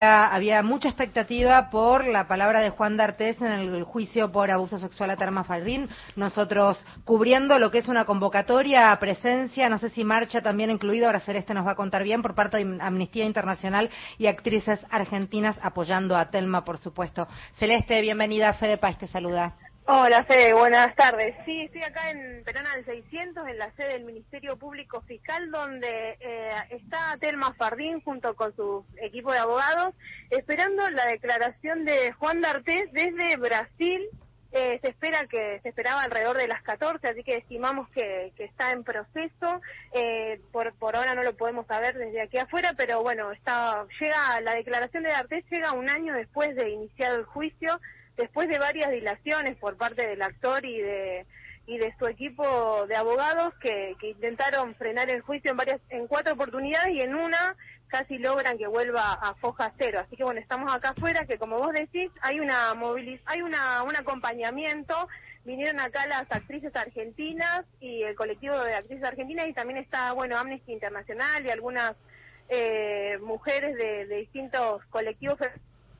había mucha expectativa por la palabra de Juan D'Artés en el juicio por abuso sexual a Terma Faldín. Nosotros cubriendo lo que es una convocatoria a presencia, no sé si marcha también incluido, ahora Celeste nos va a contar bien, por parte de Amnistía Internacional y actrices argentinas apoyando a Telma, por supuesto. Celeste, bienvenida. Fede Paz te saluda. Hola Fede, buenas tardes. Sí, estoy acá en Perona del 600, en la sede del Ministerio Público Fiscal, donde eh, está Telma Fardín junto con su equipo de abogados, esperando la declaración de Juan D'Artés desde Brasil. Eh, se espera que se esperaba alrededor de las 14, así que estimamos que, está en proceso. Eh, por, por ahora no lo podemos saber desde aquí afuera, pero bueno, está llega la declaración de D'Artés llega un año después de iniciado el juicio después de varias dilaciones por parte del actor y de y de su equipo de abogados que, que intentaron frenar el juicio en varias en cuatro oportunidades y en una casi logran que vuelva a foja cero. Así que bueno estamos acá afuera que como vos decís hay una moviliz hay una un acompañamiento. Vinieron acá las actrices argentinas y el colectivo de actrices argentinas y también está bueno Amnesty Internacional y algunas eh, mujeres de, de distintos colectivos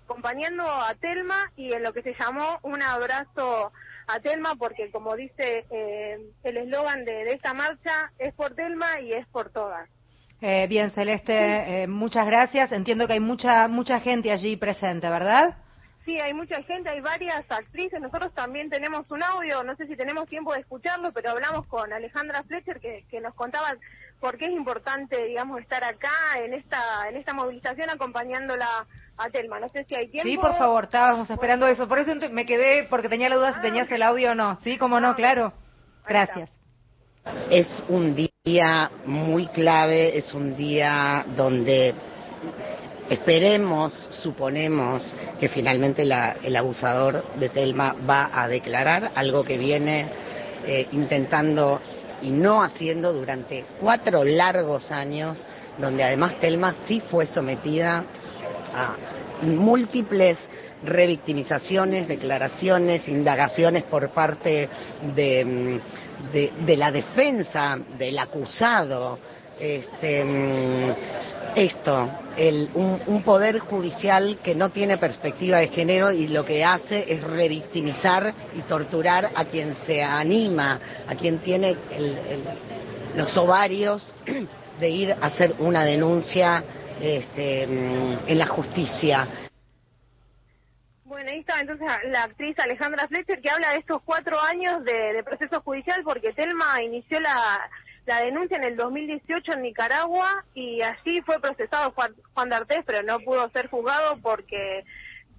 acompañando a Telma y en lo que se llamó un abrazo a Telma porque como dice eh, el eslogan de, esta marcha es por Telma y es por todas. Eh, bien, Celeste, eh, muchas gracias. Entiendo que hay mucha mucha gente allí presente, ¿verdad? Sí, hay mucha gente, hay varias actrices. Nosotros también tenemos un audio, no sé si tenemos tiempo de escucharlo, pero hablamos con Alejandra Fletcher que, que nos contaba por qué es importante, digamos, estar acá en esta en esta movilización acompañándola a Telma. No sé si hay tiempo. Sí, por favor, estábamos esperando eso. Por eso me quedé, porque tenía la duda si ah, tenías el audio o no. Sí, cómo no, ah, claro. Gracias. Es un día muy clave, es un día donde esperemos, suponemos que finalmente el abusador de Telma va a declarar algo que viene eh, intentando y no haciendo durante cuatro largos años, donde además Telma sí fue sometida a múltiples revictimizaciones, declaraciones, indagaciones por parte de, mm, de, la defensa del acusado. Este, mm, esto, el, un, poder judicial que no tiene perspectiva de género y lo que hace es revictimizar y torturar a quien se anima, a quien tiene el, los ovarios de ir a hacer una denuncia este, mm, en la justicia. Bueno, ahí está entonces la actriz Alejandra Fletcher que habla de estos cuatro años de, proceso judicial porque Telma inició la, la denuncia en el 2018 en Nicaragua y así fue procesado Juan, Juan D'Artés, pero no pudo ser juzgado porque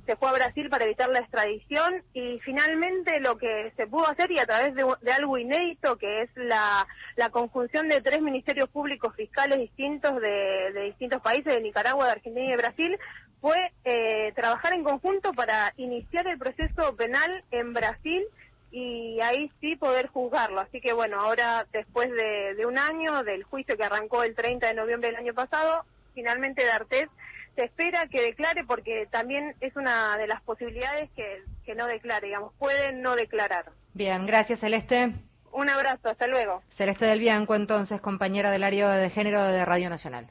se fue a Brasil para evitar la extradición y finalmente lo que se pudo hacer y a través de, algo inédito que es la, la, conjunción de tres ministerios públicos fiscales distintos de, distintos países, de Nicaragua, de Argentina y de Brasil, fue eh, trabajar en conjunto para iniciar el proceso penal en Brasil y ahí sí poder juzgarlo. Así que bueno, ahora después de, de un año del juicio que arrancó el 30 de noviembre del año pasado, finalmente D'Artés se espera que declare porque también es una de las posibilidades que, que no declare, digamos, puede no declarar. Bien, gracias Celeste. Un abrazo, hasta luego. Celeste del Bianco, entonces, compañera del área de género de Radio Nacional.